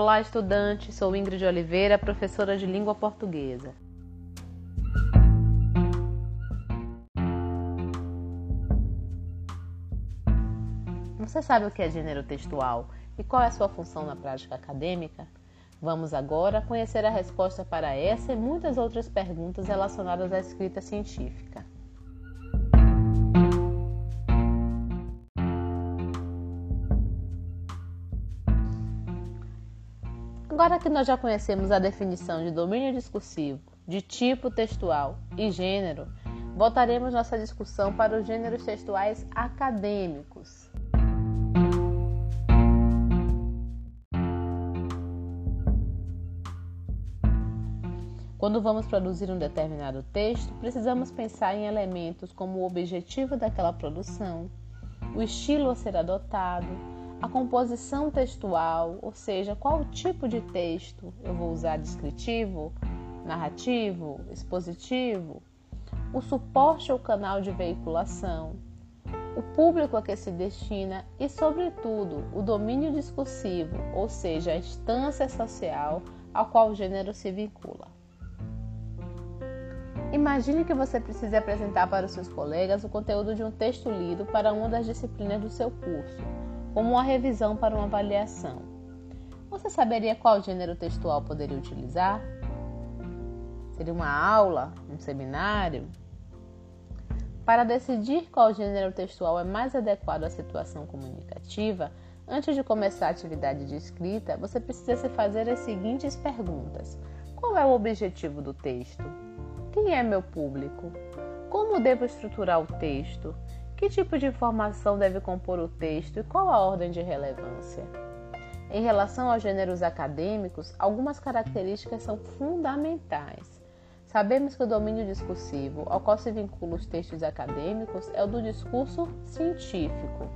Olá, estudante. Sou Ingrid Oliveira, professora de língua portuguesa. Você sabe o que é gênero textual e qual é a sua função na prática acadêmica? Vamos agora conhecer a resposta para essa e muitas outras perguntas relacionadas à escrita científica. Agora que nós já conhecemos a definição de domínio discursivo, de tipo textual e gênero, voltaremos nossa discussão para os gêneros textuais acadêmicos. Quando vamos produzir um determinado texto, precisamos pensar em elementos como o objetivo daquela produção, o estilo a ser adotado, a composição textual, ou seja, qual tipo de texto eu vou usar descritivo, narrativo, expositivo, o suporte ou canal de veiculação, o público a que se destina e, sobretudo, o domínio discursivo, ou seja, a instância social ao qual o gênero se vincula. Imagine que você precise apresentar para os seus colegas o conteúdo de um texto lido para uma das disciplinas do seu curso como uma revisão para uma avaliação. Você saberia qual gênero textual poderia utilizar? Seria uma aula, um seminário? Para decidir qual gênero textual é mais adequado à situação comunicativa, antes de começar a atividade de escrita, você precisa se fazer as seguintes perguntas: Qual é o objetivo do texto? Quem é meu público? Como devo estruturar o texto? Que tipo de informação deve compor o texto e qual a ordem de relevância? Em relação aos gêneros acadêmicos, algumas características são fundamentais. Sabemos que o domínio discursivo ao qual se vincula os textos acadêmicos é o do discurso científico.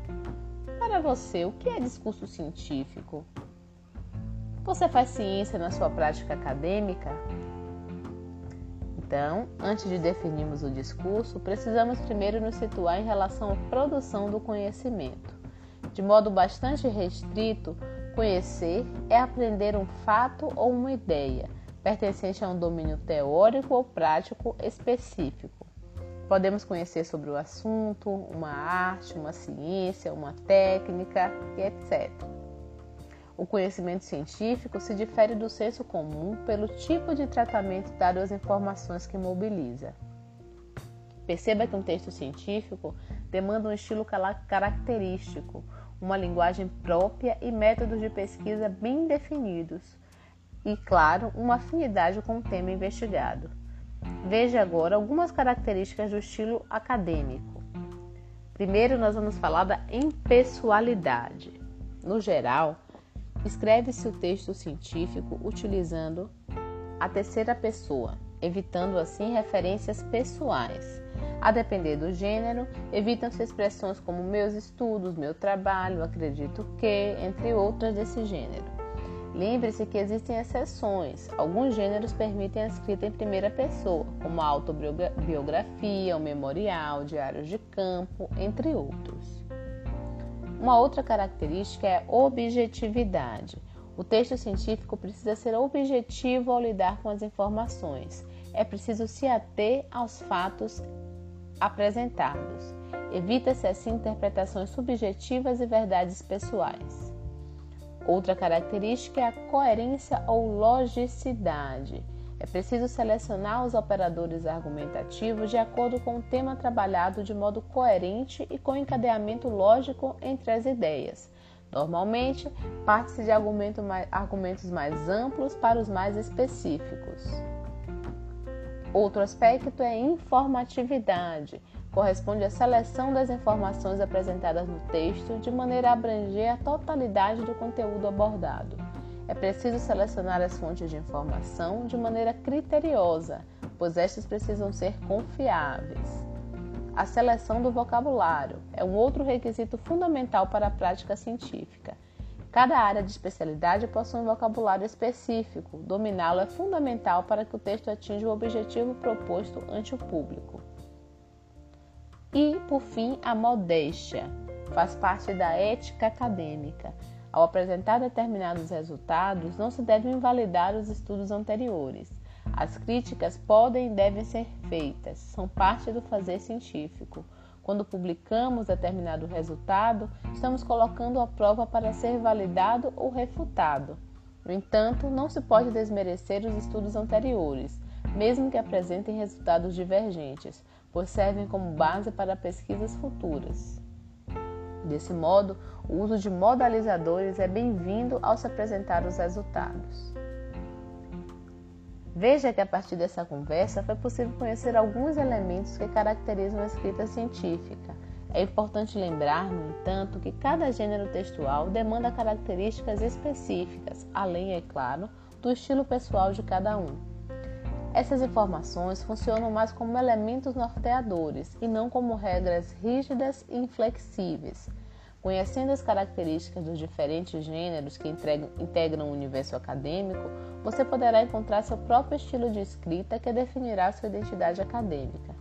Para você, o que é discurso científico? Você faz ciência na sua prática acadêmica? Então, antes de definirmos o discurso, precisamos primeiro nos situar em relação à produção do conhecimento. De modo bastante restrito, conhecer é aprender um fato ou uma ideia, pertencente a um domínio teórico ou prático específico. Podemos conhecer sobre o assunto, uma arte, uma ciência, uma técnica etc. O conhecimento científico se difere do senso comum pelo tipo de tratamento dado às informações que mobiliza. Perceba que um texto científico demanda um estilo característico, uma linguagem própria e métodos de pesquisa bem definidos, e, claro, uma afinidade com o tema investigado. Veja agora algumas características do estilo acadêmico. Primeiro, nós vamos falar da impessoalidade. No geral, Escreve-se o texto científico utilizando a terceira pessoa, evitando assim referências pessoais. A depender do gênero, evitam-se expressões como meus estudos, meu trabalho, acredito que, entre outras desse gênero. Lembre-se que existem exceções. Alguns gêneros permitem a escrita em primeira pessoa, como a autobiografia, o memorial, diários de campo, entre outros. Uma outra característica é objetividade. O texto científico precisa ser objetivo ao lidar com as informações. É preciso se ater aos fatos apresentados. Evita-se assim interpretações subjetivas e verdades pessoais. Outra característica é a coerência ou logicidade. É preciso selecionar os operadores argumentativos de acordo com o tema trabalhado de modo coerente e com encadeamento lógico entre as ideias. Normalmente, parte-se de argumentos mais amplos para os mais específicos. Outro aspecto é informatividade. Corresponde à seleção das informações apresentadas no texto de maneira a abranger a totalidade do conteúdo abordado. É preciso selecionar as fontes de informação de maneira criteriosa, pois estas precisam ser confiáveis. A seleção do vocabulário é um outro requisito fundamental para a prática científica. Cada área de especialidade possui um vocabulário específico. Dominá-lo é fundamental para que o texto atinja o objetivo proposto ante o público. E, por fim, a modéstia faz parte da ética acadêmica. Ao apresentar determinados resultados, não se devem invalidar os estudos anteriores. As críticas podem e devem ser feitas, são parte do fazer científico. Quando publicamos determinado resultado, estamos colocando à prova para ser validado ou refutado. No entanto, não se pode desmerecer os estudos anteriores, mesmo que apresentem resultados divergentes, pois servem como base para pesquisas futuras. Desse modo, o uso de modalizadores é bem-vindo ao se apresentar os resultados. Veja que a partir dessa conversa foi possível conhecer alguns elementos que caracterizam a escrita científica. É importante lembrar, no entanto, que cada gênero textual demanda características específicas, além, é claro, do estilo pessoal de cada um. Essas informações funcionam mais como elementos norteadores e não como regras rígidas e inflexíveis. Conhecendo as características dos diferentes gêneros que integram o universo acadêmico, você poderá encontrar seu próprio estilo de escrita que definirá sua identidade acadêmica.